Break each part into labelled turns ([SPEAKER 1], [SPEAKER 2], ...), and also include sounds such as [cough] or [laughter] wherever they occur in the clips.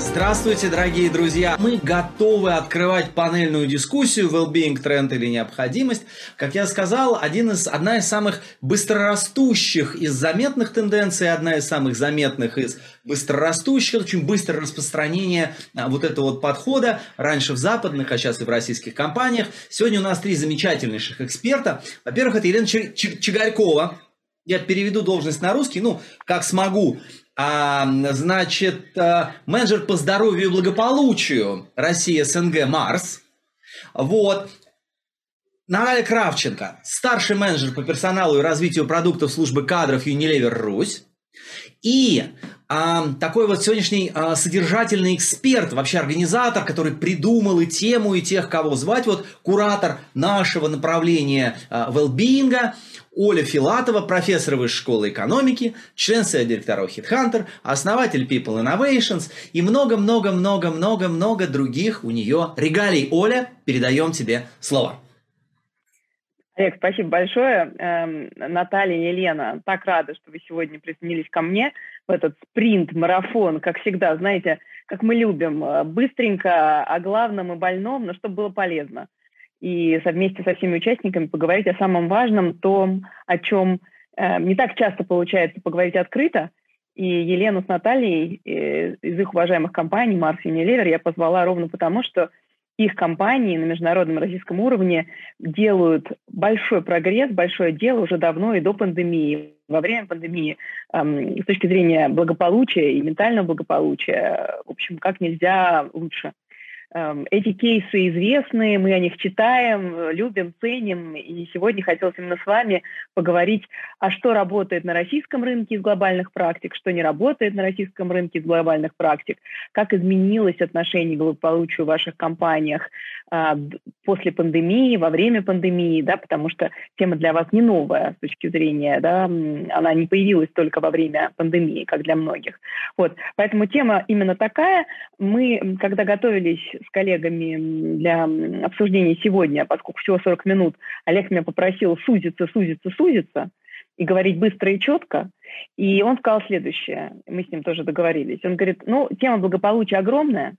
[SPEAKER 1] Здравствуйте, дорогие друзья! Мы готовы открывать панельную дискуссию well-being, тренд или необходимость. Как я сказал, один из, одна из самых быстрорастущих из заметных тенденций, одна из самых заметных из быстрорастущих, очень быстрое распространение а, вот этого вот подхода. Раньше в западных, а сейчас и в российских компаниях. Сегодня у нас три замечательнейших эксперта. Во-первых, это Елена Чигарькова. Я переведу должность на русский, ну, как смогу а, значит, а, менеджер по здоровью и благополучию России СНГ Марс. Вот. Наталья Кравченко, старший менеджер по персоналу и развитию продуктов службы кадров Unilever Русь. И такой вот сегодняшний а, содержательный эксперт, вообще организатор, который придумал и тему, и тех, кого звать, вот куратор нашего направления а, well-being, Оля Филатова, профессор Высшей школы экономики, член совета директоров HeadHunter, основатель People Innovations и много-много-много-много-много других у нее регалий. Оля, передаем тебе слово.
[SPEAKER 2] Олег, спасибо большое. Эм, Наталья и Елена, так рада, что вы сегодня присоединились ко мне в этот спринт-марафон, как всегда, знаете, как мы любим, э, быстренько о главном и больном, но чтобы было полезно. И вместе со всеми участниками поговорить о самом важном, том, о чем э, не так часто получается поговорить открыто. И Елену с Натальей э, из их уважаемых компаний, Марс и Unilever, я позвала ровно потому, что их компании на международном российском уровне делают большой прогресс, большое дело уже давно и до пандемии, во время пандемии, эм, с точки зрения благополучия и ментального благополучия, в общем, как нельзя лучше. Эм, эти кейсы известны, мы о них читаем, любим, ценим. И сегодня хотелось именно с вами поговорить, а что работает на российском рынке из глобальных практик, что не работает на российском рынке из глобальных практик, как изменилось отношение к благополучию в ваших компаниях а, после пандемии, во время пандемии, да, потому что тема для вас не новая с точки зрения, да, она не появилась только во время пандемии, как для многих. Вот, поэтому тема именно такая. Мы, когда готовились с коллегами для обсуждения сегодня, поскольку всего 40 минут, Олег меня попросил сузиться, сузиться, сузиться и говорить быстро и четко. И он сказал следующее, мы с ним тоже договорились. Он говорит, ну, тема благополучия огромная,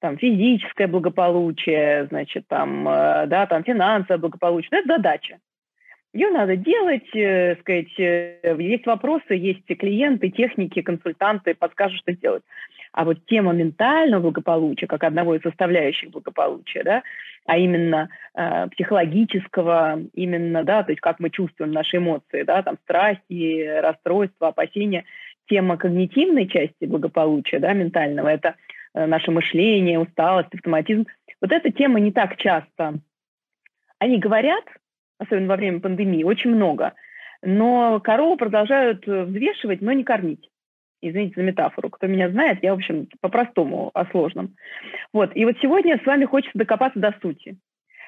[SPEAKER 2] там физическое благополучие, значит, там, э, да, там финансовое благополучие, ну, это задача. Ее надо делать, э, сказать, э, есть вопросы, есть клиенты, техники, консультанты, подскажут, что делать. А вот тема ментального благополучия, как одного из составляющих благополучия, да, а именно э, психологического, именно, да, то есть как мы чувствуем наши эмоции, да, там страхи, расстройства, опасения, тема когнитивной части благополучия, да, ментального, это э, наше мышление, усталость, автоматизм. Вот эта тема не так часто. Они говорят, особенно во время пандемии, очень много, но корову продолжают э, взвешивать, но не кормить извините за метафору, кто меня знает, я, в общем, по-простому, о сложном. Вот, и вот сегодня с вами хочется докопаться до сути.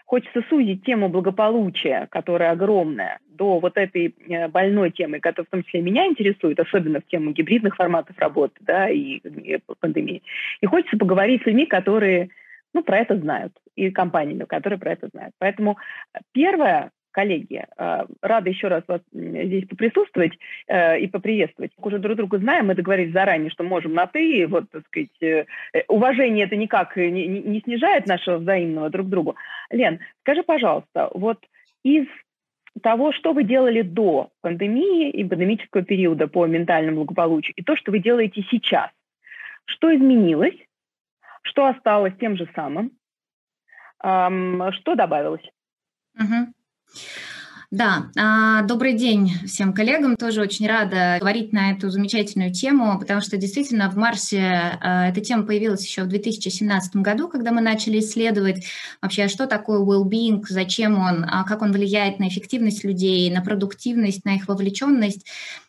[SPEAKER 2] Хочется сузить тему благополучия, которая огромная, до вот этой э, больной темы, которая в том числе меня интересует, особенно в тему гибридных форматов работы да, и, и пандемии. И хочется поговорить с людьми, которые ну, про это знают, и компаниями, которые про это знают. Поэтому первое, коллеги, э, рада еще раз вас здесь поприсутствовать э, и поприветствовать. Уже друг друга знаем, мы договорились заранее, что можем на «ты», вот, так сказать, э, уважение это никак не, не снижает нашего взаимного друг другу. Лен, скажи, пожалуйста, вот из того, что вы делали до пандемии и пандемического периода по ментальному благополучию, и то, что вы делаете сейчас, что изменилось, что осталось тем же самым, что добавилось?
[SPEAKER 3] Угу. Да, а, добрый день всем коллегам. Тоже очень рада говорить на эту замечательную тему, потому что действительно в Марсе а, эта тема появилась еще в 2017 году, когда мы начали исследовать вообще, что такое well-being, зачем он, а как он влияет на эффективность людей, на продуктивность, на их вовлеченность.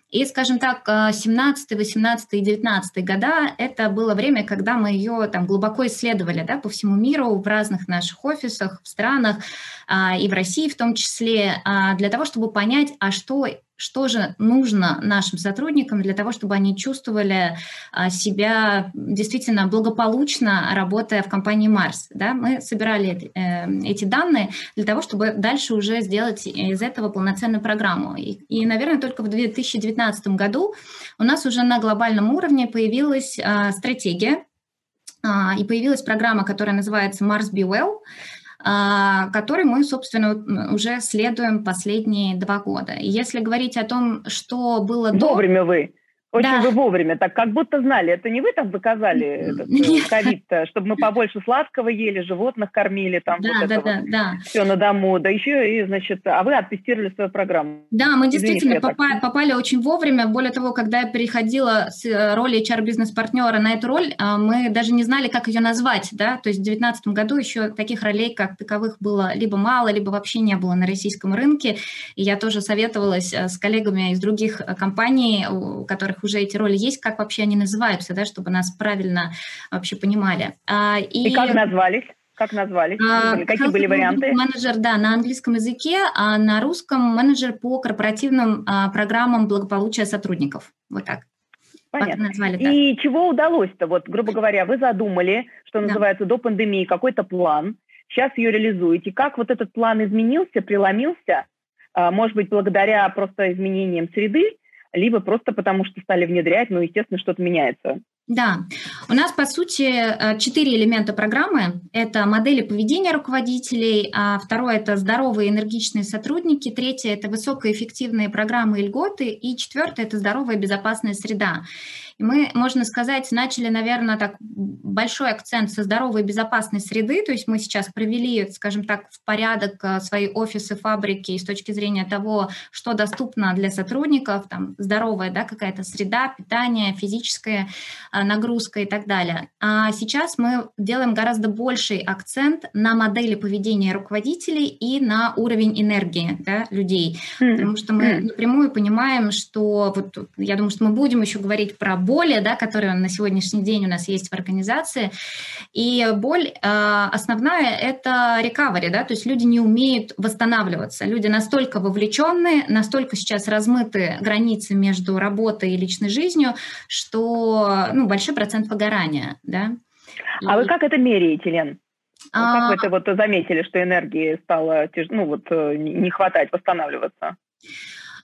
[SPEAKER 3] И, скажем так, 17, 18 и 19 года – это было время, когда мы ее там глубоко исследовали да, по всему миру, в разных наших офисах, в странах, а, и в России в том числе, а, для того, чтобы понять, а что что же нужно нашим сотрудникам для того, чтобы они чувствовали а, себя действительно благополучно, работая в компании Марс. Да? Мы собирали э, эти данные для того, чтобы дальше уже сделать из этого полноценную программу. И, и наверное, только в 2019 году у нас уже на глобальном уровне появилась а, стратегия а, и появилась программа, которая называется Mars Be Well, а, которой мы, собственно, уже следуем последние два года. Если говорить о том, что было.
[SPEAKER 2] Вовремя вы. Очень да. вы вовремя, так как будто знали. Это не вы там заказали э, ковид, чтобы мы побольше сладкого ели, животных кормили, там да, вот да, это да, вот да. все на дому. Да еще и, значит, а вы оттестировали свою программу.
[SPEAKER 3] Да, мы действительно Извините, попали, попали очень вовремя. Более того, когда я переходила с э, роли HR-бизнес-партнера на эту роль, а, мы даже не знали, как ее назвать. Да? То есть в 2019 году еще таких ролей, как таковых, было либо мало, либо вообще не было на российском рынке. И я тоже советовалась э, с коллегами из других компаний, у которых которых уже эти роли есть, как вообще они называются, да, чтобы нас правильно вообще понимали.
[SPEAKER 2] А, и, и как назвались? Как назвались? А, Какие были варианты?
[SPEAKER 3] Менеджер, да, на английском языке, а на русском менеджер по корпоративным а, программам благополучия сотрудников. Вот так.
[SPEAKER 2] Понятно. Назвали, да. И чего удалось-то? Вот, грубо говоря, вы задумали, что называется, да. до пандемии какой-то план, сейчас ее реализуете. Как вот этот план изменился, преломился? А, может быть, благодаря просто изменениям среды либо просто потому, что стали внедрять, ну, естественно, что-то меняется.
[SPEAKER 3] Да, у нас, по сути, э, четыре элемента программы. Это модели поведения руководителей, а второе – это здоровые энергичные сотрудники, третье – это высокоэффективные программы и льготы, и четвертое – это здоровая безопасная среда. И мы, можно сказать, начали, наверное, так большой акцент со здоровой безопасной среды, то есть мы сейчас провели, скажем так, в порядок э, свои офисы, фабрики с точки зрения того, что доступно для сотрудников, там здоровая да, какая-то среда, питание, физическая э, нагрузка и так далее. А сейчас мы делаем гораздо больший акцент на модели поведения руководителей и на уровень энергии да, людей, потому что мы напрямую понимаем, что вот я думаю, что мы будем еще говорить про боли, да, которые на сегодняшний день у нас есть в организации. И боль э, основная – это recovery, да, то есть люди не умеют восстанавливаться. Люди настолько вовлеченные, настолько сейчас размыты границы между работой и личной жизнью, что ну, большой процент выгорания. Да.
[SPEAKER 2] А и... вы как это меряете, Лен? А... Как вы это вот заметили, что энергии стало ну, вот, э, не хватать восстанавливаться?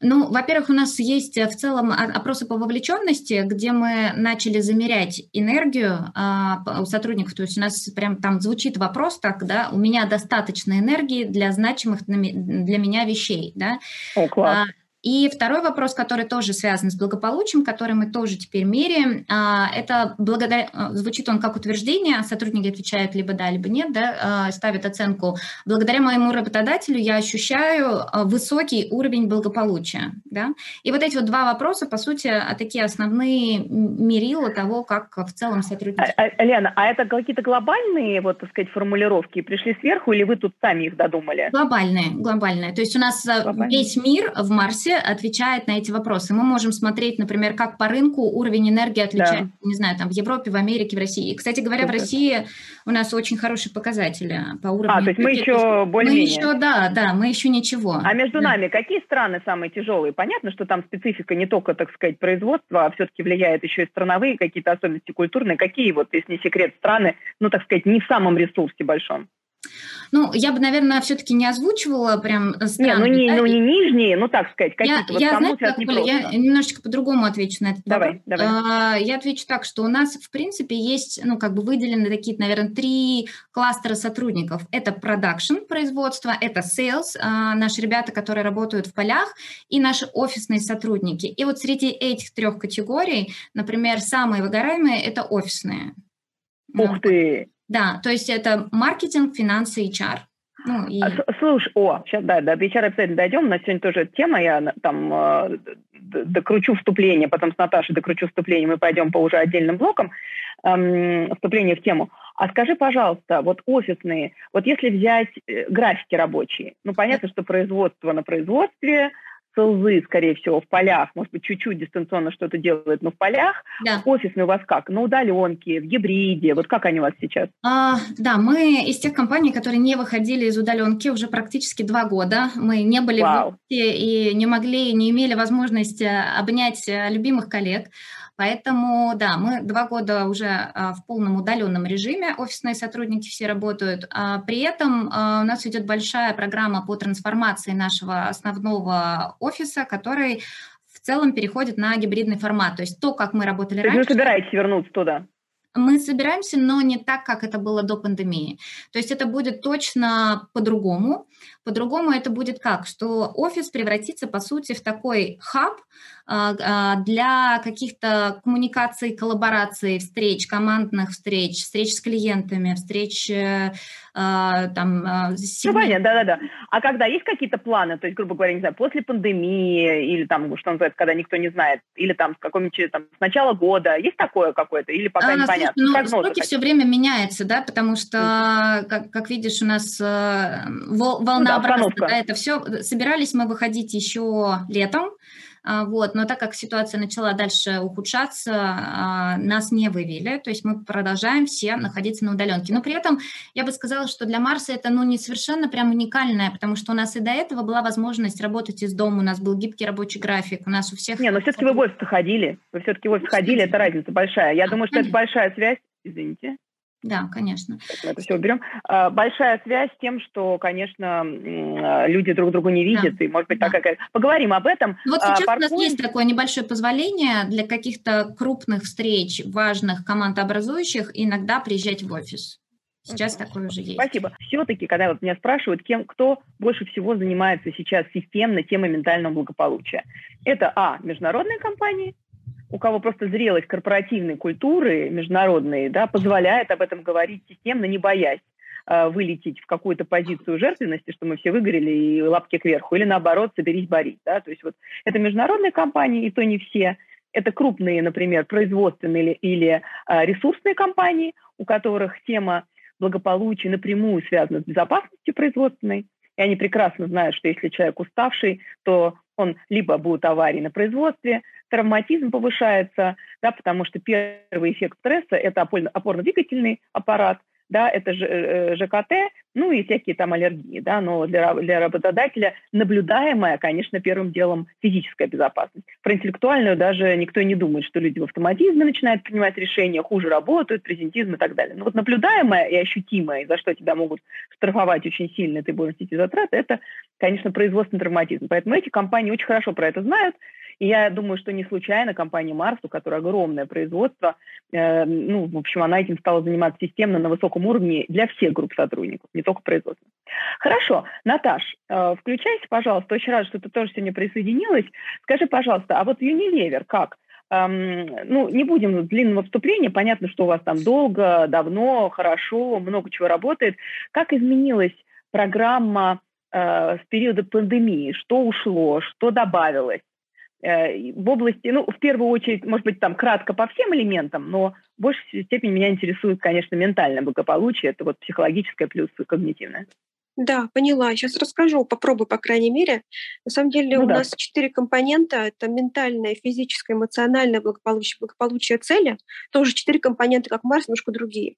[SPEAKER 3] Ну, во-первых, у нас есть э, в целом опросы по вовлеченности, где мы начали замерять энергию а, у сотрудников. То есть у нас прям там звучит вопрос так, да, у меня достаточно энергии для значимых для меня вещей, да.
[SPEAKER 2] О, класс. А,
[SPEAKER 3] и второй вопрос, который тоже связан с благополучием, который мы тоже теперь меряем, а, это благодаря, а, звучит он как утверждение, сотрудники отвечают либо да, либо нет, да, а, ставят оценку. Благодаря моему работодателю я ощущаю высокий уровень благополучия. Да? И вот эти вот два вопроса, по сути, такие основные мерила того, как в целом сотрудники...
[SPEAKER 2] А, Лена, а это какие-то глобальные, вот, так сказать, формулировки пришли сверху, или вы тут сами их додумали?
[SPEAKER 3] Глобальные, глобальные. То есть у нас глобальные. весь мир в Марсе отвечает на эти вопросы. Мы можем смотреть, например, как по рынку уровень энергии отличается, да. не знаю, там в Европе, в Америке, в России. И, кстати говоря, Супер. в России у нас очень хорошие показатели по уровню.
[SPEAKER 2] А, то есть мы еще более-менее.
[SPEAKER 3] Мы еще, да, да, мы еще ничего.
[SPEAKER 2] А между
[SPEAKER 3] да.
[SPEAKER 2] нами какие страны самые тяжелые? Понятно, что там специфика не только, так сказать, производства, а все-таки влияет еще и страновые какие-то особенности культурные. Какие вот, если не секрет, страны, ну, так сказать, не в самом ресурсе большом?
[SPEAKER 3] Ну, я бы, наверное, все-таки не озвучивала прям страны.
[SPEAKER 2] Не, ну не, да? ну не нижние, ну так сказать, какие-то
[SPEAKER 3] я, вот я, знаете, как, Оля, я немножечко по-другому отвечу на этот
[SPEAKER 2] давай,
[SPEAKER 3] вопрос.
[SPEAKER 2] Давай.
[SPEAKER 3] А, я отвечу так, что у нас, в принципе, есть, ну, как бы выделены такие, наверное, три кластера сотрудников. Это продакшн, производство, это sales, а, наши ребята, которые работают в полях, и наши офисные сотрудники. И вот среди этих трех категорий, например, самые выгораемые – это офисные.
[SPEAKER 2] Ух ты!
[SPEAKER 3] Да, то есть это маркетинг, финансы, HR.
[SPEAKER 2] Ну, и... А, слушай, о, сейчас, да, до HR обязательно дойдем, нас сегодня тоже тема, я там э, докручу вступление, потом с Наташей докручу вступление, мы пойдем по уже отдельным блокам, эм, вступление в тему. А скажи, пожалуйста, вот офисные, вот если взять э, графики рабочие, ну, понятно, что производство на производстве – СЛЗы, скорее всего, в полях, может быть, чуть-чуть дистанционно что-то делают, но в полях. Да. Офисные у вас как? На удаленке, в гибриде? Вот как они у вас сейчас?
[SPEAKER 3] А, да, мы из тех компаний, которые не выходили из удаленки уже практически два года. Мы не были Вау. в офисе и не могли, не имели возможности обнять э, любимых коллег. Поэтому, да, мы два года уже а, в полном удаленном режиме, офисные сотрудники все работают. А при этом а, у нас идет большая программа по трансформации нашего основного офиса, который в целом переходит на гибридный формат. То есть то, как мы работали
[SPEAKER 2] то
[SPEAKER 3] раньше...
[SPEAKER 2] Вы собираетесь вернуться туда?
[SPEAKER 3] Мы собираемся, но не так, как это было до пандемии. То есть это будет точно по-другому. По-другому это будет как? Что офис превратится, по сути, в такой хаб для каких-то коммуникаций, коллабораций, встреч, командных встреч, встреч с клиентами, встреч э, а, там...
[SPEAKER 2] С... Ну, понятно, да-да-да. А когда есть какие-то планы, то есть, грубо говоря, не знаю, после пандемии или там, что называется, когда никто не знает, или там с какого-нибудь там с начала года, есть такое какое-то или пока а, непонятно?
[SPEAKER 3] Слушай, ну, сроки все время меняются, да, потому что, как, как видишь, у нас э, волнообразно, ну, да, да, это все. Собирались мы выходить еще летом, а, вот. Но так как ситуация начала дальше ухудшаться, а, нас не вывели, то есть мы продолжаем все находиться на удаленке. Но при этом я бы сказала, что для Марса это ну, не совершенно прям уникальное, потому что у нас и до этого была возможность работать из дома, у нас был гибкий рабочий график, у нас у всех...
[SPEAKER 2] Не, но все-таки вы в офис ходили, вы все-таки в офис ходили, это разница большая. Я думаю, что это большая связь, извините.
[SPEAKER 3] Да, конечно.
[SPEAKER 2] Это все уберем. А, большая связь с тем, что, конечно, люди друг друга не видят, да. и, может быть, да. такая... Поговорим об этом.
[SPEAKER 3] Вот а, сейчас Паркуем... у нас есть такое небольшое позволение для каких-то крупных встреч, важных, командообразующих, иногда приезжать в офис. Сейчас такое уже есть.
[SPEAKER 2] Спасибо. Все-таки, когда вот меня спрашивают, кем, кто больше всего занимается сейчас системно темой ментального благополучия, это, а, международные компании, у кого просто зрелость корпоративной культуры международной да, позволяет об этом говорить системно, не боясь э, вылететь в какую-то позицию жертвенности, что мы все выгорели и лапки кверху, или наоборот, соберись, борись. Да? То есть вот это международные компании, и то не все. Это крупные, например, производственные или, или э, ресурсные компании, у которых тема благополучия напрямую связана с безопасностью производственной, и они прекрасно знают, что если человек уставший, то он либо будет аварии на производстве, травматизм повышается, да, потому что первый эффект стресса – это опорно-двигательный аппарат, да, это ЖКТ, э, ну и всякие там аллергии, да, но для, для работодателя наблюдаемая, конечно, первым делом физическая безопасность. Про интеллектуальную даже никто не думает, что люди в автоматизме начинают принимать решения, хуже работают, презентизм и так далее. Но вот наблюдаемое и ощутимое, за что тебя могут штрафовать очень сильно, ты будешь нести затраты, это, конечно, производственный травматизм. Поэтому эти компании очень хорошо про это знают, и я думаю, что не случайно компания Марс, у которой огромное производство, э, ну, в общем, она этим стала заниматься системно на высоком уровне для всех групп сотрудников, не только производства. Хорошо, Наташ, э, включайся, пожалуйста. Очень рада, что ты тоже сегодня присоединилась. Скажи, пожалуйста, а вот Unilever как? Эм, ну, не будем длинного вступления, понятно, что у вас там долго, давно, хорошо, много чего работает. Как изменилась программа э, с периода пандемии? Что ушло, что добавилось? Э, в области, ну, в первую очередь, может быть, там кратко по всем элементам, но в большей степени меня интересует, конечно, ментальное благополучие, это вот психологическое плюс когнитивное.
[SPEAKER 4] Да, поняла. Сейчас расскажу, попробую, по крайней мере. На самом деле ну, у да. нас четыре компонента. Это ментальное, физическое, эмоциональное благополучие, благополучие цели. Тоже четыре компонента, как Марс, немножко другие.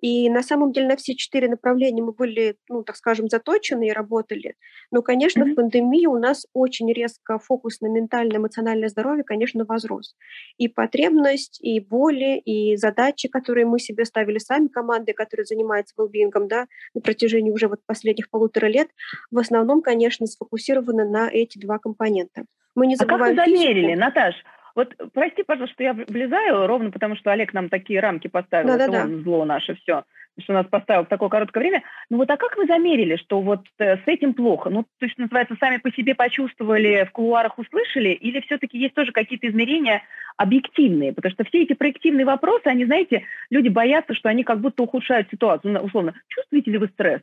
[SPEAKER 4] И на самом деле на все четыре направления мы были, ну, так скажем, заточены и работали. Но, конечно, mm-hmm. в пандемии у нас очень резко фокус на ментальное, эмоциональное здоровье, конечно, возрос. И потребность, и боли, и задачи, которые мы себе ставили сами, команды, которые занимаются велбингом, да, на протяжении уже вот последних полутора лет, в основном, конечно, сфокусированы на эти два компонента.
[SPEAKER 2] Мы не забываем а как вы замерили, физику. Наташ? Вот прости, пожалуйста, что я влезаю, ровно потому что Олег нам такие рамки поставил, да, да, да. зло наше все, что нас поставил в такое короткое время. Ну вот а как вы замерили, что вот э, с этим плохо? Ну, то есть, называется, сами по себе почувствовали, в кулуарах услышали, или все-таки есть тоже какие-то измерения объективные? Потому что все эти проективные вопросы, они, знаете, люди боятся, что они как будто ухудшают ситуацию. Ну, условно, чувствуете ли вы стресс?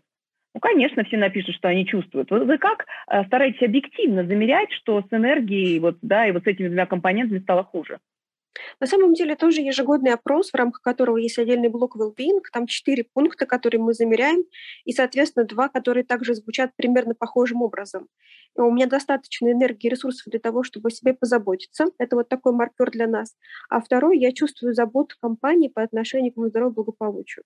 [SPEAKER 2] Ну, конечно, все напишут, что они чувствуют. Вы, вы как э, стараетесь объективно замерять, что с энергией вот, да, и вот с этими двумя компонентами стало хуже?
[SPEAKER 4] На самом деле тоже ежегодный опрос, в рамках которого есть отдельный блок well-being, там четыре пункта, которые мы замеряем, и, соответственно, два, которые также звучат примерно похожим образом. И у меня достаточно энергии и ресурсов для того, чтобы о себе позаботиться. Это вот такой маркер для нас. А второй, я чувствую заботу компании по отношению к моему здоровью благополучию.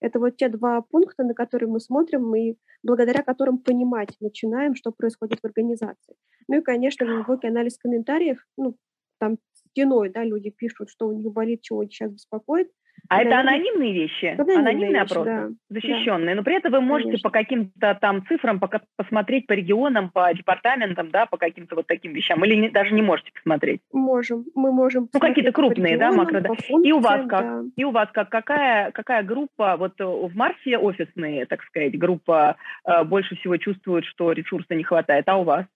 [SPEAKER 4] Это вот те два пункта, на которые мы смотрим и благодаря которым понимать начинаем, что происходит в организации. Ну и, конечно, глубокий анализ комментариев, ну, там стеной, да, люди пишут, что у них болит, чего сейчас беспокоит.
[SPEAKER 2] А это анонимные вещи? Анонимные, анонимные вещи, опросы? Да. Защищенные. Но при этом вы можете Конечно. по каким-то там цифрам пока посмотреть по регионам, по департаментам, да, по каким-то вот таким вещам. Или не, даже не можете посмотреть?
[SPEAKER 4] Можем. Мы можем.
[SPEAKER 2] Ну, какие-то крупные, регионам, да, макро. Да. Функциям, и у вас как? Да. И у вас как? Какая, какая группа, вот в Марсе офисные, так сказать, группа э, больше всего чувствует, что ресурса не хватает, а у вас?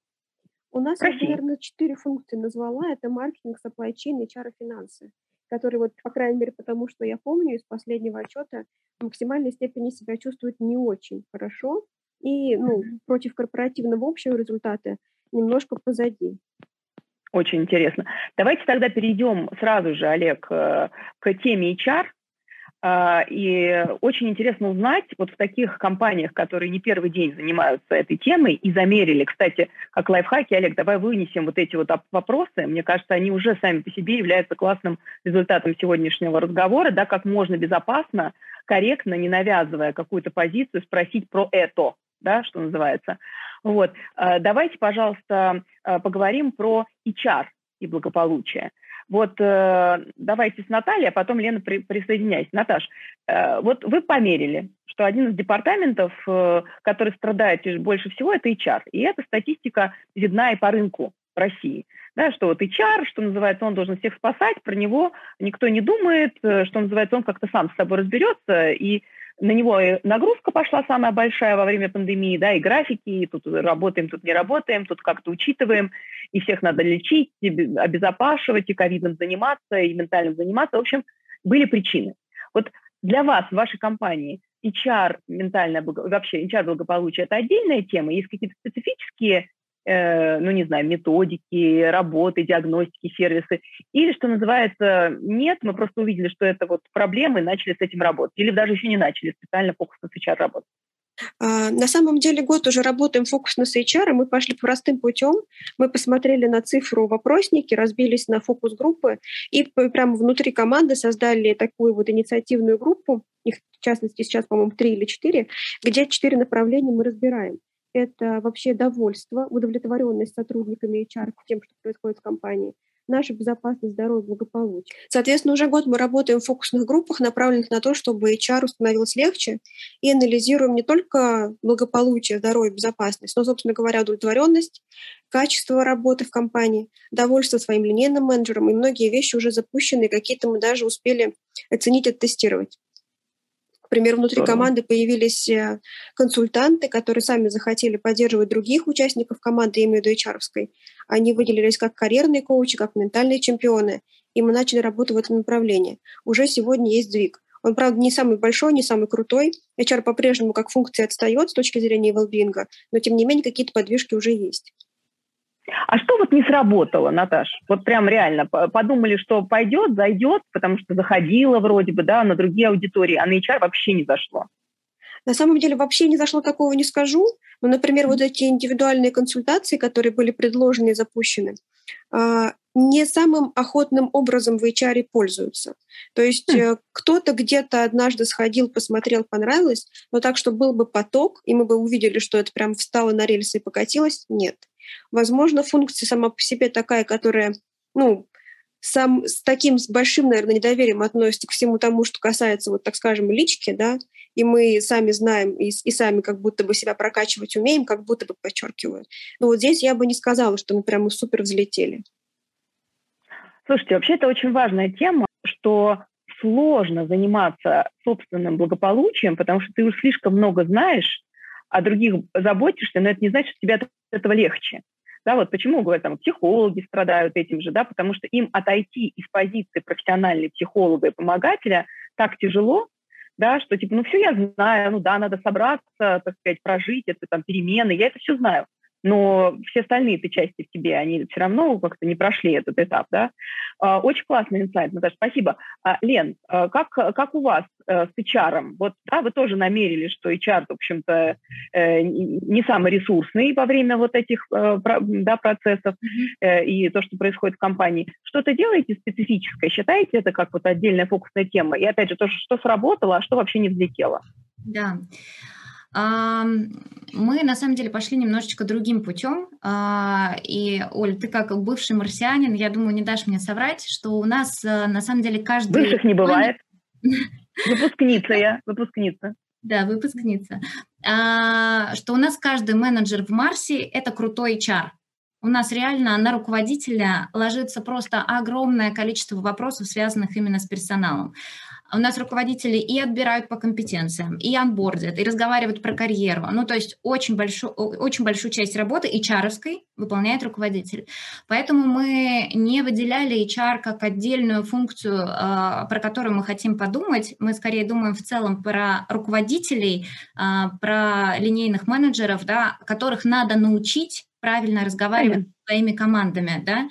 [SPEAKER 4] У нас, я, наверное, четыре функции назвала. Это маркетинг, supply chain, HR и финансы которые, вот, по крайней мере, потому что я помню из последнего отчета, в максимальной степени себя чувствуют не очень хорошо и ну, против корпоративного общего результата немножко позади.
[SPEAKER 2] Очень интересно. Давайте тогда перейдем сразу же, Олег, э, к теме HR. А, и очень интересно узнать, вот в таких компаниях, которые не первый день занимаются этой темой и замерили, кстати, как лайфхаки, Олег, давай вынесем вот эти вот вопросы. Мне кажется, они уже сами по себе являются классным результатом сегодняшнего разговора, да, как можно безопасно, корректно, не навязывая какую-то позицию, спросить про это, да, что называется. Вот. А, давайте, пожалуйста, а, поговорим про HR и благополучие. Вот э, давайте с Натальей, а потом Лена при, присоединяйся. Наташ, э, вот вы померили, что один из департаментов, э, который страдает больше всего, это HR. И эта статистика видна и по рынку в России. Да, что вот HR, что называется, он должен всех спасать, про него никто не думает, э, что называется, он как-то сам с собой разберется, и на него и нагрузка пошла самая большая во время пандемии, да, и графики, и тут работаем, тут не работаем, тут как-то учитываем, и всех надо лечить, и обезопашивать, и ковидом заниматься, и ментальным заниматься. В общем, были причины. Вот для вас, в вашей компании, HR, ментальное, вообще HR благополучие – это отдельная тема? Есть какие-то специфические Э, ну, не знаю, методики, работы, диагностики, сервисы. Или, что называется, нет, мы просто увидели, что это вот проблемы, и начали с этим работать. Или даже еще не начали специально фокусно с HR работать.
[SPEAKER 4] А, на самом деле год уже работаем фокусно с HR, и мы пошли простым путем. Мы посмотрели на цифру вопросники, разбились на фокус-группы и прямо внутри команды создали такую вот инициативную группу, их в частности сейчас, по-моему, три или четыре, где четыре направления мы разбираем это вообще довольство, удовлетворенность сотрудниками HR тем, что происходит в компании, наша безопасность, здоровье, благополучие. Соответственно, уже год мы работаем в фокусных группах, направленных на то, чтобы HR становилось легче, и анализируем не только благополучие, здоровье, безопасность, но, собственно говоря, удовлетворенность, качество работы в компании, довольство своим линейным менеджером, и многие вещи уже запущены, какие-то мы даже успели оценить, оттестировать. Например, внутри да. команды появились э, консультанты, которые сами захотели поддерживать других участников команды, я имею в виду HR-овской. Они выделились как карьерные коучи, как ментальные чемпионы, и мы начали работу в этом направлении. Уже сегодня есть сдвиг. Он, правда, не самый большой, не самый крутой. HR по-прежнему как функция отстает с точки зрения велбинга, но тем не менее какие-то подвижки уже есть.
[SPEAKER 2] А что вот не сработало, Наташ? Вот прям реально подумали, что пойдет, зайдет, потому что заходило вроде бы, да, на другие аудитории, а на HR вообще не зашло.
[SPEAKER 4] На самом деле вообще не зашло, такого не скажу. Но, например, вот эти индивидуальные консультации, которые были предложены и запущены, а, не самым охотным образом в HR пользуются. То есть mm. кто-то где-то однажды сходил, посмотрел, понравилось, но так, что был бы поток, и мы бы увидели, что это прям встало на рельсы и покатилось, нет. Возможно, функция сама по себе такая, которая, ну, сам, с таким с большим, наверное, недоверием относится к всему тому, что касается, вот так скажем, лички, да, и мы сами знаем и, и сами как будто бы себя прокачивать умеем, как будто бы подчеркиваю. Но вот здесь я бы не сказала, что мы прямо супер взлетели.
[SPEAKER 2] Слушайте, вообще это очень важная тема, что сложно заниматься собственным благополучием, потому что ты уж слишком много знаешь, о других заботишься, но это не значит, что тебе от этого легче. Да, вот почему, говорят, там, психологи страдают этим же, да, потому что им отойти из позиции профессиональной психолога и помогателя так тяжело, да, что типа, ну все я знаю, ну да, надо собраться, так сказать, прожить это, там, перемены, я это все знаю но все остальные этой части в тебе, они все равно как-то не прошли этот этап, да. А, очень классный инсайт, Наташа, спасибо. А, Лен, а, как, как у вас э, с HR? Вот, да, вы тоже намерили, что HR, в общем-то, э, не самый ресурсный во время вот этих э, да, процессов mm-hmm. и то, что происходит в компании. Что-то делаете специфическое? Считаете это как вот отдельная фокусная тема? И опять же, то, что сработало, а что вообще не взлетело?
[SPEAKER 3] Да. Мы на самом деле пошли немножечко другим путем. А, и, Оль, ты как бывший марсианин, я думаю, не дашь мне соврать, что у нас э, на самом деле каждый...
[SPEAKER 2] Бывших не бывает. [laughs] Выпускница я, выпускница.
[SPEAKER 3] Да, выпускница. А, что у нас каждый менеджер в Марсе – это крутой HR. У нас реально на руководителя ложится просто огромное количество вопросов, связанных именно с персоналом. У нас руководители и отбирают по компетенциям, и анбордят, и разговаривают про карьеру. Ну, то есть очень большую, очень большую часть работы HR выполняет руководитель. Поэтому мы не выделяли HR как отдельную функцию, а, про которую мы хотим подумать. Мы скорее думаем в целом про руководителей, а, про линейных менеджеров, да, которых надо научить правильно разговаривать с своими командами, да,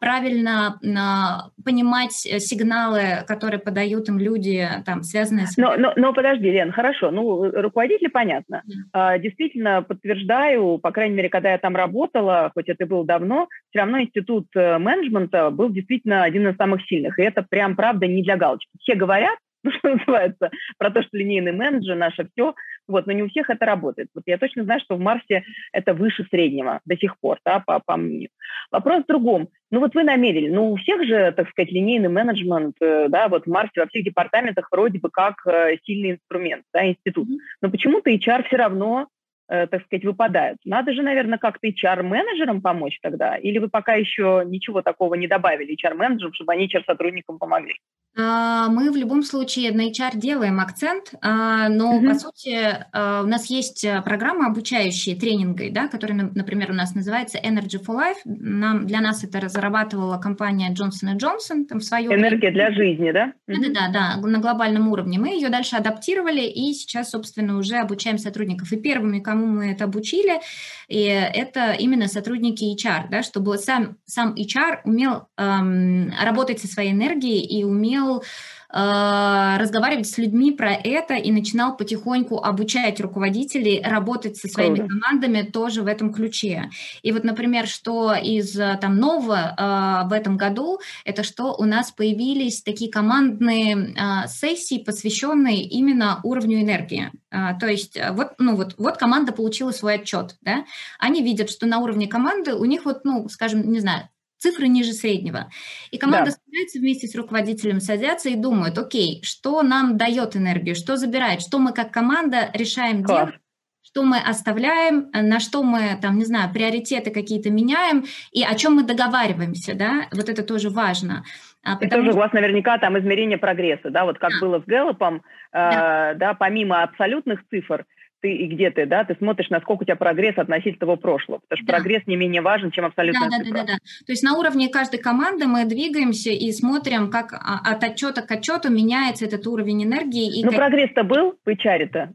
[SPEAKER 3] правильно а, понимать э, сигналы, которые подают им люди, там, связанные с...
[SPEAKER 2] Но, но, но подожди, Лен, хорошо, ну, руководители, понятно. Yeah. Действительно, подтверждаю, по крайней мере, когда я там работала, хоть это было давно, все равно институт э, менеджмента был действительно один из самых сильных, и это прям, правда, не для галочки. Все говорят, ну, [laughs] что называется, про то, что линейный менеджер, наше все, вот, но не у всех это работает. Вот я точно знаю, что в Марсе это выше среднего до сих пор, да, по, по мнению. Вопрос в другом. Ну вот вы намерили, ну у всех же, так сказать, линейный менеджмент, э, да, вот в Марсе во всех департаментах вроде бы как э, сильный инструмент, да, институт. Но почему-то HR все равно э, так сказать, выпадают. Надо же, наверное, как-то HR-менеджерам помочь тогда? Или вы пока еще ничего такого не добавили HR-менеджерам, чтобы они HR-сотрудникам помогли?
[SPEAKER 3] А, мы в любом случае на HR делаем акцент, а, но mm-hmm. по сути а, у нас есть программа обучающие тренинги, да, которая, например, у нас называется Energy for Life. Нам, для нас это разрабатывала компания Johnson Johnson там в свое
[SPEAKER 2] Энергия для жизни, да?
[SPEAKER 3] Mm-hmm. Да, да, да, на глобальном уровне. Мы ее дальше адаптировали и сейчас, собственно, уже обучаем сотрудников. И первыми, кому мы это обучили, и это именно сотрудники HR, да, чтобы сам, сам HR умел эм, работать со своей энергией и умел э, разговаривать с людьми про это и начинал потихоньку обучать руководителей работать со своими Круто. командами тоже в этом ключе. И вот, например, что из там нового э, в этом году, это что у нас появились такие командные э, сессии, посвященные именно уровню энергии. Э, то есть вот, ну вот, вот команда получила свой отчет, да, они видят, что на уровне команды у них вот, ну, скажем, не знаю, цифры ниже среднего. И команда да. собирается вместе с руководителем, садятся и думают, окей, что нам дает энергию, что забирает, что мы как команда решаем Класс. делать, что мы оставляем, на что мы, там, не знаю, приоритеты какие-то меняем, и о чем мы договариваемся, да, вот это тоже важно.
[SPEAKER 2] А, и тоже у вас наверняка там измерение прогресса, да, вот как да. было с Гэллопом, да. Э, да, помимо абсолютных цифр, ты и где ты, да, ты смотришь, насколько у тебя прогресс относительно того прошлого, потому что да. прогресс не менее важен, чем абсолютно
[SPEAKER 3] да, да, да, да, да. То есть на уровне каждой команды мы двигаемся и смотрим, как а, от отчета к отчету меняется этот уровень энергии.
[SPEAKER 2] И ну, как... прогресс-то был в HR-то?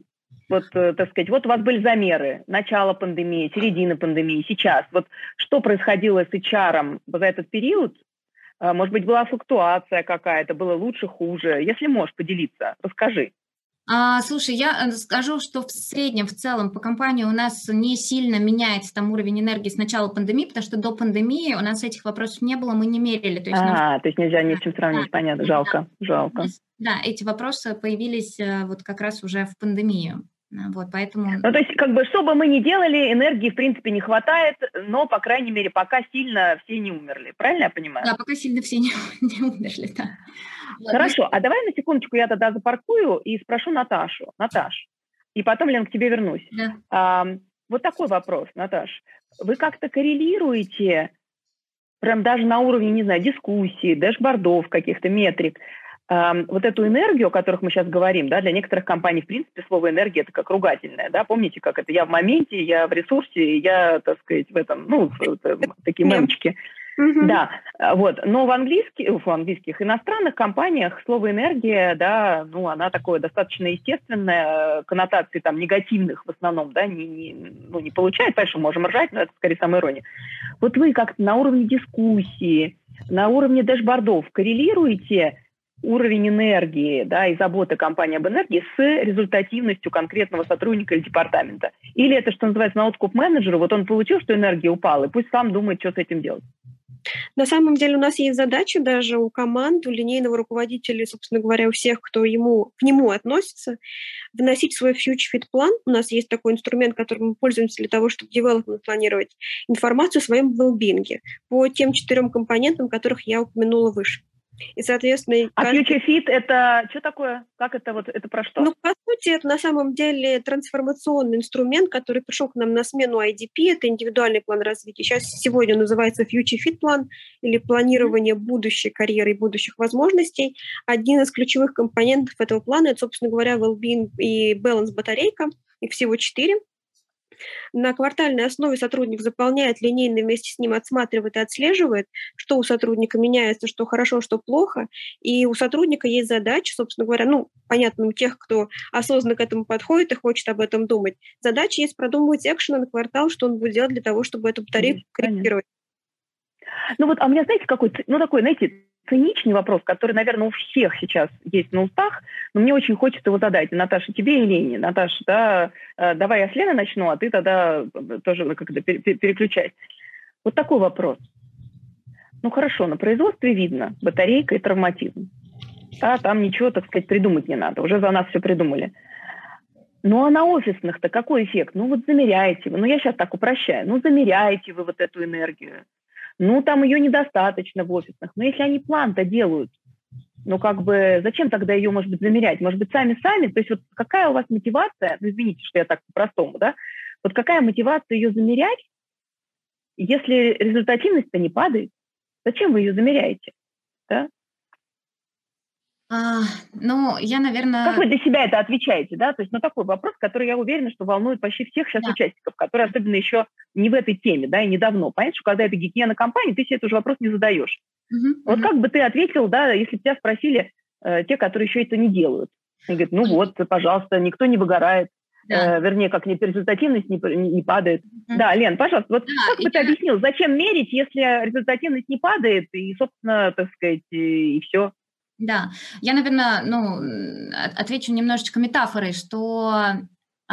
[SPEAKER 2] Вот, э, так сказать, вот у вас были замеры, начало пандемии, середина пандемии, сейчас. Вот что происходило с HR за этот период? А, может быть, была флуктуация какая-то, было лучше, хуже? Если можешь поделиться, расскажи.
[SPEAKER 3] А, слушай, я э, скажу, что в среднем, в целом, по компании у нас не сильно меняется там уровень энергии с начала пандемии, потому что до пандемии у нас этих вопросов не было, мы не мерили.
[SPEAKER 2] То есть, а, нам... то есть нельзя ни с чем сравнить, да, понятно, жалко, да. жалко.
[SPEAKER 3] Да, эти вопросы появились э, вот как раз уже в пандемию. Вот, поэтому...
[SPEAKER 2] Ну, то есть, как бы, что бы мы ни делали, энергии, в принципе, не хватает, но, по крайней мере, пока сильно все не умерли. Правильно я понимаю?
[SPEAKER 3] Да, пока сильно все не, [laughs] не умерли, да.
[SPEAKER 2] Хорошо, а давай на секундочку я тогда запаркую и спрошу Наташу. Наташ, и потом, Лен, к тебе вернусь. Да. А, вот такой вопрос, Наташ. Вы как-то коррелируете, прям даже на уровне, не знаю, дискуссий, дэшбордов, каких-то метрик, вот эту энергию, о которых мы сейчас говорим, да, для некоторых компаний, в принципе, слово энергия это как ругательное, да, помните, как это я в моменте, я в ресурсе, я, так сказать, в этом, ну, такие мемчики. Mm-hmm. Да, вот. Но в, английских, в английских иностранных компаниях слово энергия, да, ну, она такое достаточно естественное, коннотации там негативных в основном, да, не, не, ну, не получает. Конечно, можем ржать, но это скорее самая ирония. Вот вы как-то на уровне дискуссии, на уровне дэшбордов коррелируете уровень энергии да, и заботы компании об энергии с результативностью конкретного сотрудника или департамента. Или это, что называется, на откуп менеджеру, вот он получил, что энергия упала, и пусть сам думает, что с этим делать.
[SPEAKER 4] На самом деле у нас есть задача даже у команд, у линейного руководителя, собственно говоря, у всех, кто ему, к нему относится, вносить свой future fit план. У нас есть такой инструмент, которым мы пользуемся для того, чтобы development планировать информацию о своем well по тем четырем компонентам, которых я упомянула выше. И, соответственно...
[SPEAKER 2] А каждый... Future Fit это что такое? Как это вот, это про что?
[SPEAKER 4] Ну, по сути, это на самом деле трансформационный инструмент, который пришел к нам на смену IDP, это индивидуальный план развития. Сейчас сегодня называется Future Fit план или планирование будущей карьеры и будущих возможностей. Один из ключевых компонентов этого плана, это, собственно говоря, well-being и balance батарейка, их всего четыре. На квартальной основе сотрудник заполняет линейно, вместе с ним отсматривает и отслеживает, что у сотрудника меняется, что хорошо, что плохо. И у сотрудника есть задача, собственно говоря, ну, понятно, у тех, кто осознанно к этому подходит и хочет об этом думать. Задача есть продумывать экшены на квартал, что он будет делать для того, чтобы эту батарейку корректировать.
[SPEAKER 2] Ну вот, а у меня, знаете, какой, ну такой, знаете, циничный вопрос, который, наверное, у всех сейчас есть на устах, но мне очень хочется его задать. Наташа, тебе и Лене. Наташа, да, э, давай я с Лены начну, а ты тогда э, тоже как-то переключай. Вот такой вопрос. Ну хорошо, на производстве видно батарейка и травматизм. Да, там ничего, так сказать, придумать не надо. Уже за нас все придумали. Ну а на офисных-то какой эффект? Ну вот замеряете вы, ну я сейчас так упрощаю, ну замеряете вы вот эту энергию, ну, там ее недостаточно в офисных. Но если они план-то делают, ну, как бы, зачем тогда ее, может быть, замерять? Может быть, сами-сами? То есть вот какая у вас мотивация, ну, извините, что я так по-простому, да, вот какая мотивация ее замерять, если результативность-то не падает? Зачем вы ее замеряете? Да?
[SPEAKER 3] А, ну, я, наверное...
[SPEAKER 2] Как вы для себя это отвечаете, да? То есть, ну, такой вопрос, который, я уверена, что волнует почти всех сейчас да. участников, которые особенно еще не в этой теме, да, и недавно. Понятно, что когда это гигиена компании, ты себе этот уже вопрос не задаешь. Угу, вот угу. как бы ты ответил, да, если тебя спросили э, те, которые еще это не делают? И говорят, ну вот, пожалуйста, никто не выгорает. Да. Э, вернее, как не результативность не, не, падает. Mm-hmm. Да, Лен, пожалуйста, вот да, как бы я... ты объяснил, зачем мерить, если результативность не падает, и, собственно, так сказать, и все?
[SPEAKER 3] Да, я, наверное, ну, отвечу немножечко метафорой, что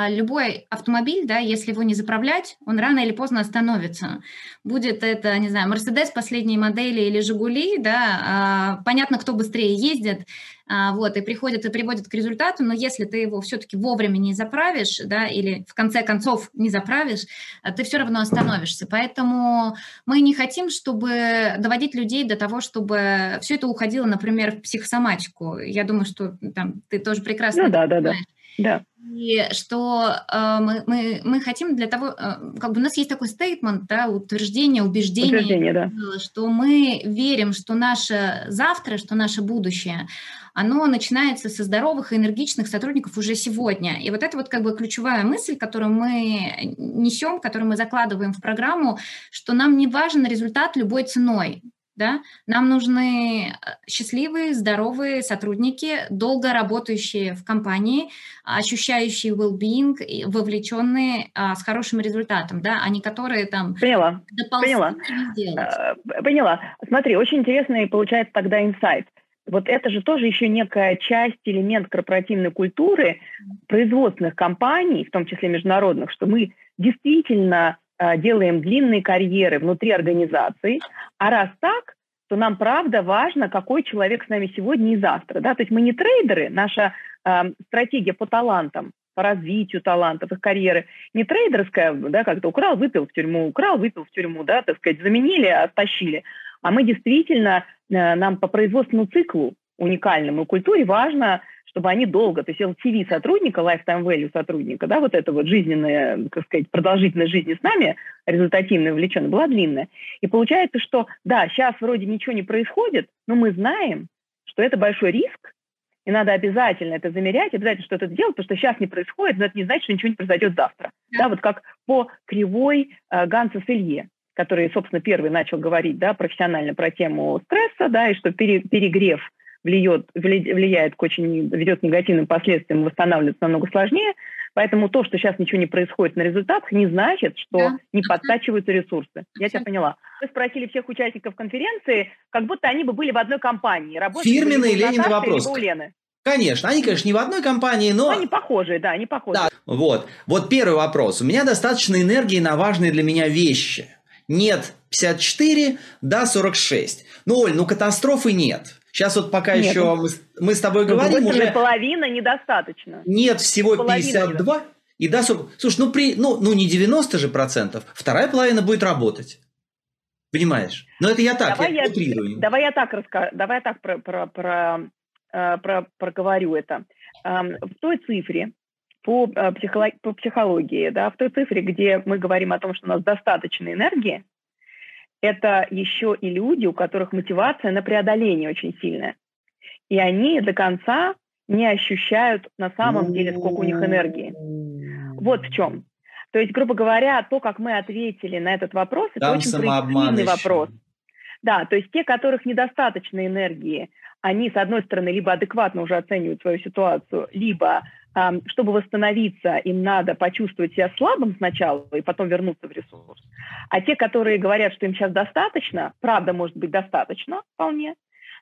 [SPEAKER 3] любой автомобиль, да, если его не заправлять, он рано или поздно остановится. Будет это, не знаю, Мерседес последней модели или Жигули, да, а, понятно, кто быстрее ездит, а, вот, и приходит и приводит к результату, но если ты его все-таки вовремя не заправишь, да, или в конце концов не заправишь, а, ты все равно остановишься. Поэтому мы не хотим, чтобы доводить людей до того, чтобы все это уходило, например, в психосоматику. Я думаю, что там ты тоже прекрасно
[SPEAKER 2] ну, да, да, да. Да.
[SPEAKER 3] И что э, мы, мы, мы хотим для того, э, как бы у нас есть такой стейтмент, да, утверждение, убеждение,
[SPEAKER 2] утверждение да.
[SPEAKER 3] что мы верим, что наше завтра, что наше будущее, оно начинается со здоровых и энергичных сотрудников уже сегодня. И вот это вот как бы ключевая мысль, которую мы несем, которую мы закладываем в программу, что нам не важен результат любой ценой. Да? Нам нужны э, счастливые, здоровые сотрудники, долго работающие в компании, ощущающие well-being, вовлеченные а, с хорошим результатом, да, а не которые там...
[SPEAKER 2] Поняла, поняла. Э, поняла. Смотри, очень интересный получается тогда инсайт. Вот это же тоже еще некая часть, элемент корпоративной культуры производственных компаний, в том числе международных, что мы действительно делаем длинные карьеры внутри организации, а раз так, то нам правда важно, какой человек с нами сегодня и завтра. Да? То есть мы не трейдеры, наша э, стратегия по талантам, по развитию талантов, их карьеры, не трейдерская, да, как-то украл, выпил в тюрьму, украл, выпил в тюрьму, да, так сказать, заменили, оттащили, а мы действительно, э, нам по производственному циклу уникальному культуре важно, чтобы они долго, то есть LTV сотрудника, lifetime value сотрудника, да, вот эта вот жизненная, так сказать, продолжительность жизни с нами, результативная, увлеченная, была длинная. И получается, что, да, сейчас вроде ничего не происходит, но мы знаем, что это большой риск, и надо обязательно это замерять, обязательно что-то делать, потому что сейчас не происходит, но это не значит, что ничего не произойдет завтра. Да, да вот как по кривой э, Ганса Селье который, собственно, первый начал говорить да, профессионально про тему стресса, да, и что пере, перегрев влияет, влияет к очень, ведет к негативным последствиям, восстанавливается намного сложнее. Поэтому то, что сейчас ничего не происходит на результатах, не значит, что да. не подтачиваются ресурсы. Я тебя поняла. Вы спросили всех участников конференции, как будто они бы были в одной компании.
[SPEAKER 1] Фирменный Ленин вопрос. Конечно, они, конечно, не в одной компании, но...
[SPEAKER 2] Они похожие, да, они похожие. Да.
[SPEAKER 1] Вот. вот первый вопрос. У меня достаточно энергии на важные для меня вещи. Нет 54, да 46. Ну, Оль, ну катастрофы нет. Сейчас вот пока нет. еще мы, мы с тобой ну, говорим, уже...
[SPEAKER 2] половина недостаточно.
[SPEAKER 1] Нет, всего половина 52. И да, 40. Слушай, ну, при, ну, ну не 90 же процентов, вторая половина будет работать. Понимаешь? Но это я так,
[SPEAKER 2] давай
[SPEAKER 1] я,
[SPEAKER 2] я Давай я так расскажу, давай я так про, про, про, э, про, проговорю это. В той цифре, по, э, психолог, по психологии, да, в той цифре, где мы говорим о том, что у нас достаточно энергии, это еще и люди, у которых мотивация на преодоление очень сильная. И они до конца не ощущают на самом деле, сколько у них энергии. Вот в чем. То есть, грубо говоря, то, как мы ответили на этот вопрос,
[SPEAKER 1] Там
[SPEAKER 2] это очень проективный вопрос. Да, то есть те, которых недостаточно энергии, они, с одной стороны, либо адекватно уже оценивают свою ситуацию, либо, чтобы восстановиться, им надо почувствовать себя слабым сначала и потом вернуться в ресурс. А те, которые говорят, что им сейчас достаточно, правда, может быть, достаточно вполне,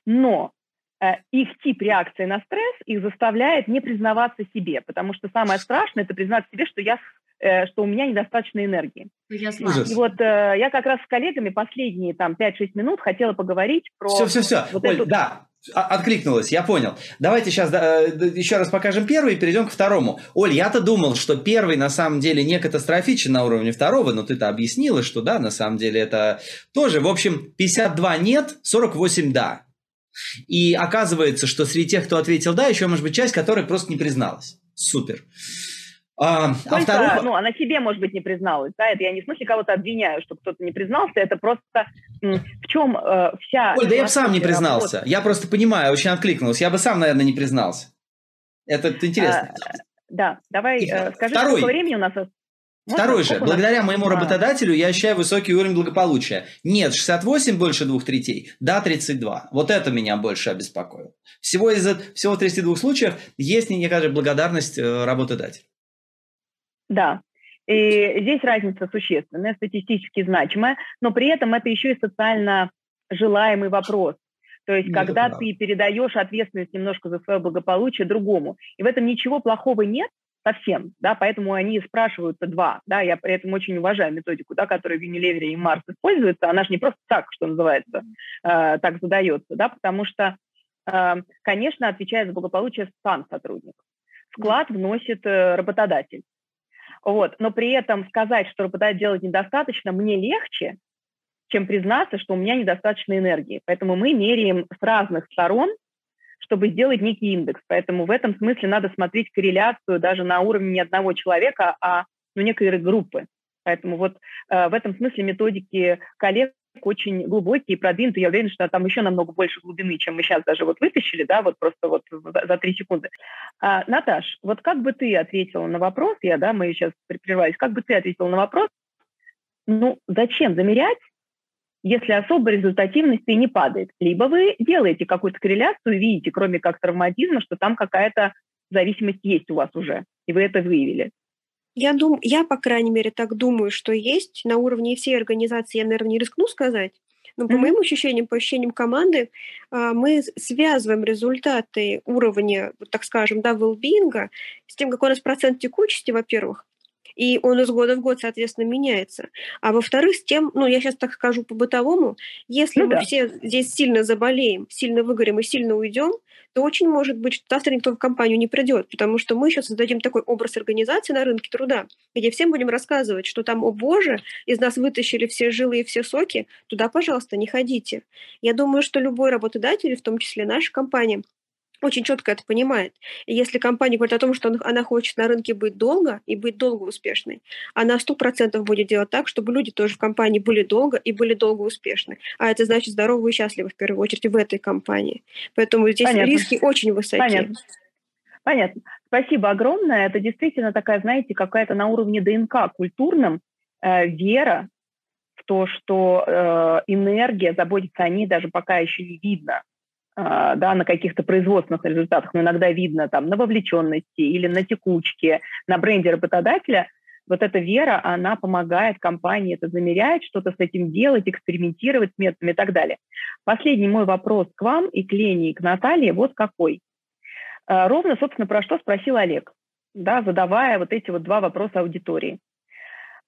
[SPEAKER 2] но э, их тип реакции на стресс их заставляет не признаваться себе, потому что самое страшное – это признать себе, что я Э, что у меня недостаточно энергии. Я И вот э, я как раз с коллегами последние там 5-6 минут хотела поговорить про...
[SPEAKER 1] Все-все-все, вот Оль, эту... да, откликнулась, я понял. Давайте сейчас э, еще раз покажем первый и перейдем к второму. Оль, я-то думал, что первый на самом деле не катастрофичен на уровне второго, но ты-то объяснила, что да, на самом деле это тоже. В общем, 52 нет, 48 да. И оказывается, что среди тех, кто ответил да, еще может быть часть, которая просто не призналась. Супер.
[SPEAKER 2] А, а второго... Ну, она себе, может быть, не призналась. Да? Это я не в смысле кого-то обвиняю, что кто-то не признался. Это просто в чем э, вся...
[SPEAKER 1] Оль, да я бы сам не признался. Работа. Я просто понимаю, очень откликнулся. Я бы сам, наверное, не признался. Это, это интересно.
[SPEAKER 2] А, да, давай И, э, скажи, второй. сколько времени у нас
[SPEAKER 1] можно? Второй же. Благодаря моему работодателю я ощущаю высокий уровень благополучия. Нет, 68 больше двух третей, да, 32. Вот это меня больше обеспокоило. Всего из всего 32 случаев есть, мне кажется, благодарность э, работодателя.
[SPEAKER 2] Да, и здесь разница существенная, статистически значимая, но при этом это еще и социально желаемый вопрос. То есть, Нет, когда да. ты передаешь ответственность немножко за свое благополучие другому, и в этом ничего плохого нет совсем, да, поэтому они спрашиваются два, да, я при этом очень уважаю методику, да, которая в Unilever и Марс используется, она же не просто так, что называется, э, так задается, да, потому что, э, конечно, отвечает за благополучие сам сотрудник. Вклад вносит э, работодатель. Вот. Но при этом сказать, что работодатель делать недостаточно, мне легче, чем признаться, что у меня недостаточно энергии. Поэтому мы меряем с разных сторон, чтобы сделать некий индекс. Поэтому в этом смысле надо смотреть корреляцию даже на уровне не одного человека, а ну, некой группы. Поэтому вот э, в этом смысле методики коллег очень глубокие и продвинутые. Я уверена, что там еще намного больше глубины, чем мы сейчас даже вот вытащили, да, вот просто вот за три секунды. А, Наташ, вот как бы ты ответила на вопрос, я, да, мы сейчас прервались, как бы ты ответила на вопрос, ну, зачем замерять, если особо результативность и не падает? Либо вы делаете какую-то корреляцию и видите, кроме как травматизма, что там какая-то зависимость есть у вас уже, и вы это выявили.
[SPEAKER 4] Я, дум, я, по крайней мере, так думаю, что есть. На уровне всей организации я, наверное, не рискну сказать. Но по mm-hmm. моим ощущениям, по ощущениям команды, а, мы связываем результаты уровня, так скажем, да, well с тем, какой у нас процент текучести, во-первых, и он из года в год, соответственно, меняется. А во-вторых, с тем, ну, я сейчас так скажу по-бытовому, если ну, мы да. все здесь сильно заболеем, сильно выгорим и сильно уйдем, то очень может быть, что завтра никто в компанию не придет, потому что мы сейчас создадим такой образ организации на рынке труда, где всем будем рассказывать, что там, о боже, из нас вытащили все жилы и все соки, туда, пожалуйста, не ходите. Я думаю, что любой работодатель, в том числе наша компания, очень четко это понимает. И если компания говорит о том, что она хочет на рынке быть долго и быть долго успешной, она сто процентов будет делать так, чтобы люди тоже в компании были долго и были долго успешны. А это значит здоровы и счастливы в первую очередь в этой компании. Поэтому здесь Понятно. риски очень высоки.
[SPEAKER 2] Понятно. Понятно. Спасибо огромное. Это действительно такая, знаете, какая-то на уровне ДНК культурном э, вера в то, что э, энергия, заботиться о ней даже пока еще не видно. А, да, на каких-то производственных результатах, но иногда видно там на вовлеченности или на текучке, на бренде работодателя, вот эта вера, она помогает компании это замерять, что-то с этим делать, экспериментировать с методами и так далее. Последний мой вопрос к вам и к Лене, и к Наталье вот какой. А, ровно, собственно, про что спросил Олег, да, задавая вот эти вот два вопроса аудитории.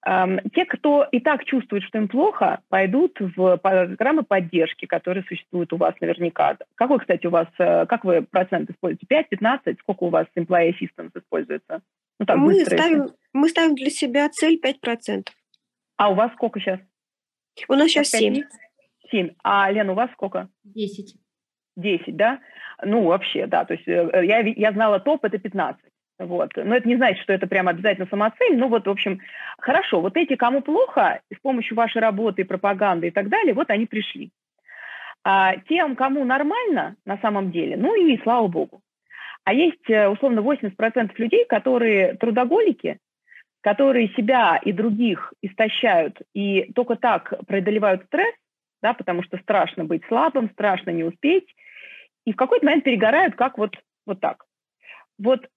[SPEAKER 2] Те, кто и так чувствует, что им плохо, пойдут в программы поддержки, которые существуют у вас наверняка. Какой, кстати, у вас, э, как вы процент используете? 5, 15? Сколько у вас employee assistance используется?
[SPEAKER 4] Ну, так, мы, ставим, мы ставим для себя цель 5%.
[SPEAKER 2] А у вас сколько сейчас?
[SPEAKER 4] У нас сейчас семь.
[SPEAKER 2] Семь. А, Лена, у вас сколько?
[SPEAKER 3] Десять.
[SPEAKER 2] Десять, да? Ну, вообще, да. То есть э, я, я знала топ, это 15. Вот. Но это не значит, что это прям обязательно самоцель. Ну вот, в общем, хорошо. Вот эти, кому плохо, с помощью вашей работы, пропаганды и так далее, вот они пришли. А тем, кому нормально на самом деле, ну и слава богу. А есть, э, условно, 80% людей, которые трудоголики, которые себя и других истощают и только так преодолевают стресс, да, потому что страшно быть слабым, страшно не успеть, и в какой-то момент перегорают, как вот, вот так. Вот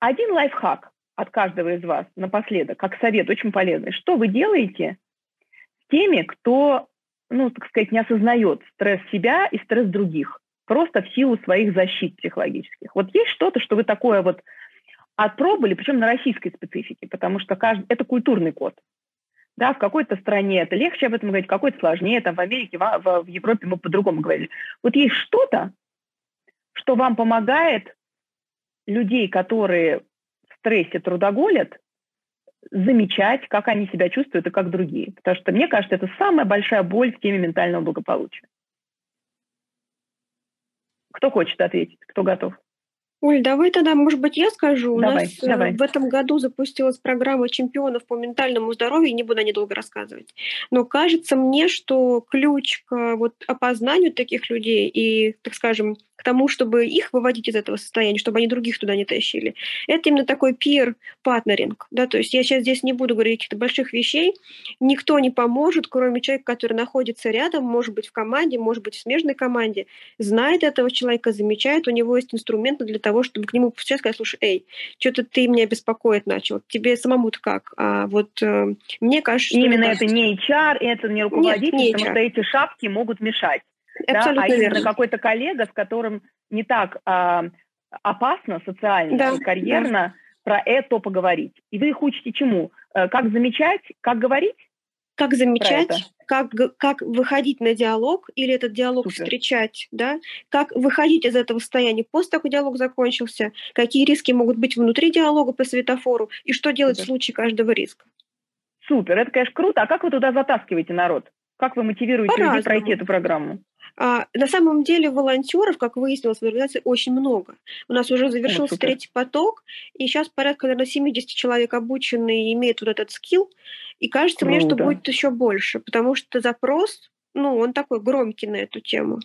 [SPEAKER 2] один лайфхак от каждого из вас напоследок, как совет, очень полезный. Что вы делаете с теми, кто, ну, так сказать, не осознает стресс себя и стресс других, просто в силу своих защит психологических? Вот есть что-то, что вы такое вот отпробовали, причем на российской специфике, потому что каждый, это культурный код. Да, в какой-то стране это легче об этом говорить, в какой-то сложнее, там в Америке, в, в, Европе мы по-другому говорили. Вот есть что-то, что вам помогает людей, которые в стрессе трудоголят, замечать, как они себя чувствуют и как другие. Потому что, мне кажется, это самая большая боль в теме ментального благополучия. Кто хочет ответить? Кто готов?
[SPEAKER 4] Оль, давай тогда, может быть, я скажу. У
[SPEAKER 2] давай,
[SPEAKER 4] нас
[SPEAKER 2] э, давай.
[SPEAKER 4] в этом году запустилась программа чемпионов по ментальному здоровью, не буду о ней долго рассказывать. Но кажется мне, что ключ к вот опознанию таких людей и, так скажем, к тому, чтобы их выводить из этого состояния, чтобы они других туда не тащили. Это именно такой peer партнеринг. Да? То есть я сейчас здесь не буду говорить каких-то больших вещей. Никто не поможет, кроме человека, который находится рядом, может быть, в команде, может быть, в смежной команде, знает этого человека, замечает, у него есть инструменты для того, чтобы к нему сейчас сказать, слушай, эй, что-то ты меня беспокоит начал. Тебе самому-то как? А вот э, мне кажется,
[SPEAKER 2] что Именно это, это не HR, это не руководитель, Нет, не потому что эти шапки могут мешать.
[SPEAKER 4] Абсолютно
[SPEAKER 2] да, а
[SPEAKER 4] верно.
[SPEAKER 2] какой-то коллега, с которым не так а, опасно социально да, и карьерно да. про это поговорить. И вы их учите чему? Э, как замечать, как говорить?
[SPEAKER 4] Как замечать, как, как выходить на диалог или этот диалог Супер. встречать, да? как выходить из этого состояния после того, как диалог закончился, какие риски могут быть внутри диалога по светофору и что делать Супер. в случае каждого риска.
[SPEAKER 2] Супер, это, конечно, круто. А как вы туда затаскиваете народ? Как вы мотивируете людей пройти эту программу?
[SPEAKER 4] А, на самом деле волонтеров, как выяснилось, в организации очень много. У нас уже завершился О, третий поток, и сейчас порядка, наверное, 70 человек обучены и имеют вот этот скилл. И кажется Круто. мне, что будет еще больше, потому что запрос, ну, он такой громкий на эту тему.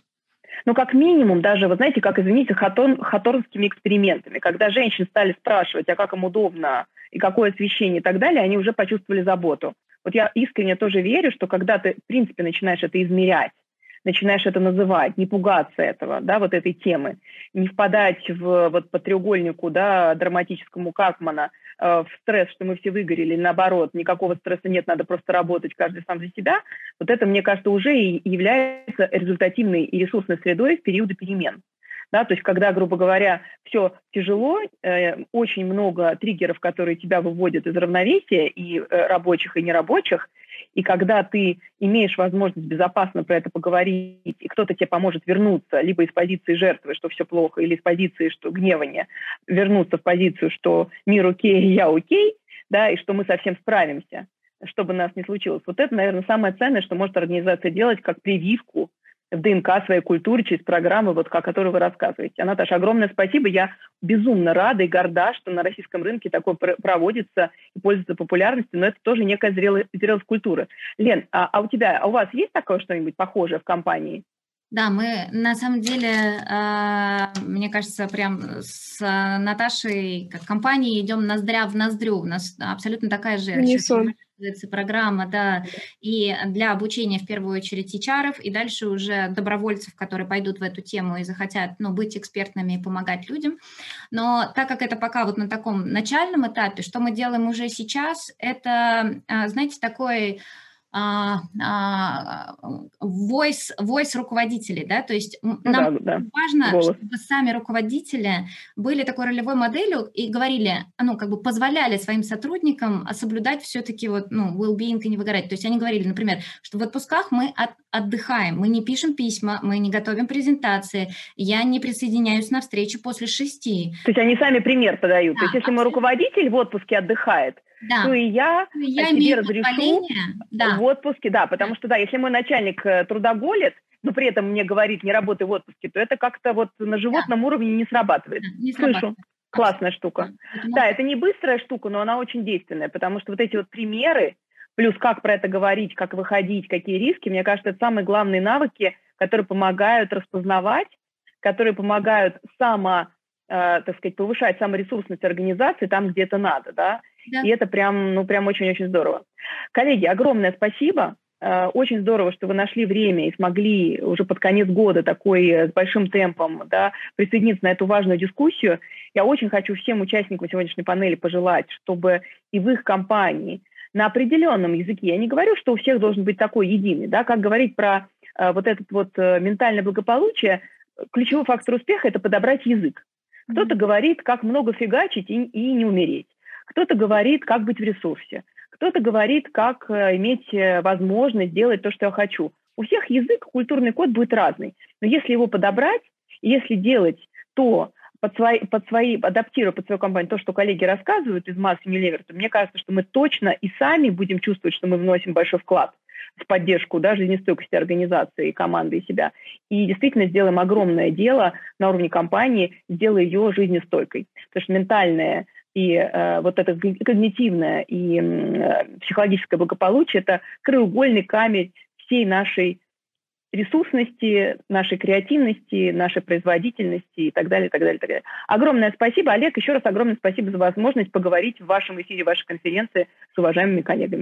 [SPEAKER 2] Ну, как минимум, даже, вы знаете, как, извините, хатон, хаторскими экспериментами, когда женщин стали спрашивать, а как им удобно, и какое освещение и так далее, они уже почувствовали заботу. Вот я искренне тоже верю, что когда ты, в принципе, начинаешь это измерять, начинаешь это называть, не пугаться этого, да, вот этой темы, не впадать в вот по треугольнику, да, драматическому Какмана, э, в стресс, что мы все выгорели, наоборот, никакого стресса нет, надо просто работать каждый сам за себя, вот это, мне кажется, уже и является результативной и ресурсной средой в периоды перемен. Да, то есть, когда, грубо говоря, все тяжело, э, очень много триггеров, которые тебя выводят из равновесия, и э, рабочих, и нерабочих, и когда ты имеешь возможность безопасно про это поговорить, и кто-то тебе поможет вернуться либо из позиции жертвы, что все плохо, или из позиции, что гневания, вернуться в позицию, что мир окей, [laughs] я окей, да, и что мы совсем справимся, чтобы нас не случилось. Вот это, наверное, самое ценное, что может организация делать как прививку в ДНК своей культуры через программы, вот, о которой вы рассказываете. А, Наташа, огромное спасибо. Я безумно рада и горда, что на российском рынке такое проводится и пользуется популярностью, но это тоже некая зрелость, зрелость культуры. Лен, а, а у тебя, а у вас есть такое что-нибудь похожее в компании?
[SPEAKER 3] Да, мы на самом деле, а, мне кажется, прям с Наташей, как компанией, идем ноздря в ноздрю. У нас абсолютно такая же программа, да, и для обучения в первую очередь HR, и дальше уже добровольцев, которые пойдут в эту тему и захотят, ну, быть экспертными и помогать людям. Но так как это пока вот на таком начальном этапе, что мы делаем уже сейчас, это, а, знаете, такой voice, voice руководителей, да, то есть нам да, да. важно, Голос. чтобы сами руководители были такой ролевой моделью и говорили, ну, как бы позволяли своим сотрудникам соблюдать все-таки вот, ну, well-being и не выгорать. То есть они говорили, например, что в отпусках мы от, отдыхаем, мы не пишем письма, мы не готовим презентации, я не присоединяюсь на встречи после шести.
[SPEAKER 2] То есть они сами пример подают. Да, То есть если абсолютно. мой руководитель в отпуске отдыхает, да. то и я, я себе разрешу да. в отпуске. Да, потому что, да, если мой начальник э, трудоголит, но при этом мне говорит, не работай в отпуске, то это как-то вот на животном да. уровне не срабатывает. Не Слышу. Срабатывает. Классная штука. Это да, это не быстрая штука, но она очень действенная, потому что вот эти вот примеры, плюс как про это говорить, как выходить, какие риски, мне кажется, это самые главные навыки, которые помогают распознавать, которые помогают само, э, так сказать, повышать саморесурсность организации там, где это надо, да, да. и это прям, ну, прям очень-очень здорово. Коллеги, огромное спасибо. Э, очень здорово, что вы нашли время и смогли уже под конец года такой э, с большим темпом да, присоединиться на эту важную дискуссию. Я очень хочу всем участникам сегодняшней панели пожелать, чтобы и в их компании на определенном языке, я не говорю, что у всех должен быть такой единый, да, как говорить про э, вот этот вот э, ментальное благополучие, ключевой фактор успеха – это подобрать язык. Кто-то говорит, как много фигачить и, и не умереть. Кто-то говорит, как быть в ресурсе. Кто-то говорит, как э, иметь э, возможность делать то, что я хочу. У всех язык, культурный код будет разный. Но если его подобрать, если делать то, под свои, под свои, адаптируя под свою компанию то, что коллеги рассказывают из Масс Unilever, то мне кажется, что мы точно и сами будем чувствовать, что мы вносим большой вклад в поддержку да, жизнестойкости организации, команды и себя. И действительно сделаем огромное дело на уровне компании, сделая ее жизнестойкой. Потому что ментальное и э, вот это когнитивное и э, психологическое благополучие – это краеугольный камень всей нашей ресурсности, нашей креативности, нашей производительности и так далее, так далее, так далее. Огромное спасибо, Олег, еще раз огромное спасибо за возможность поговорить в вашем эфире, в вашей конференции с уважаемыми коллегами.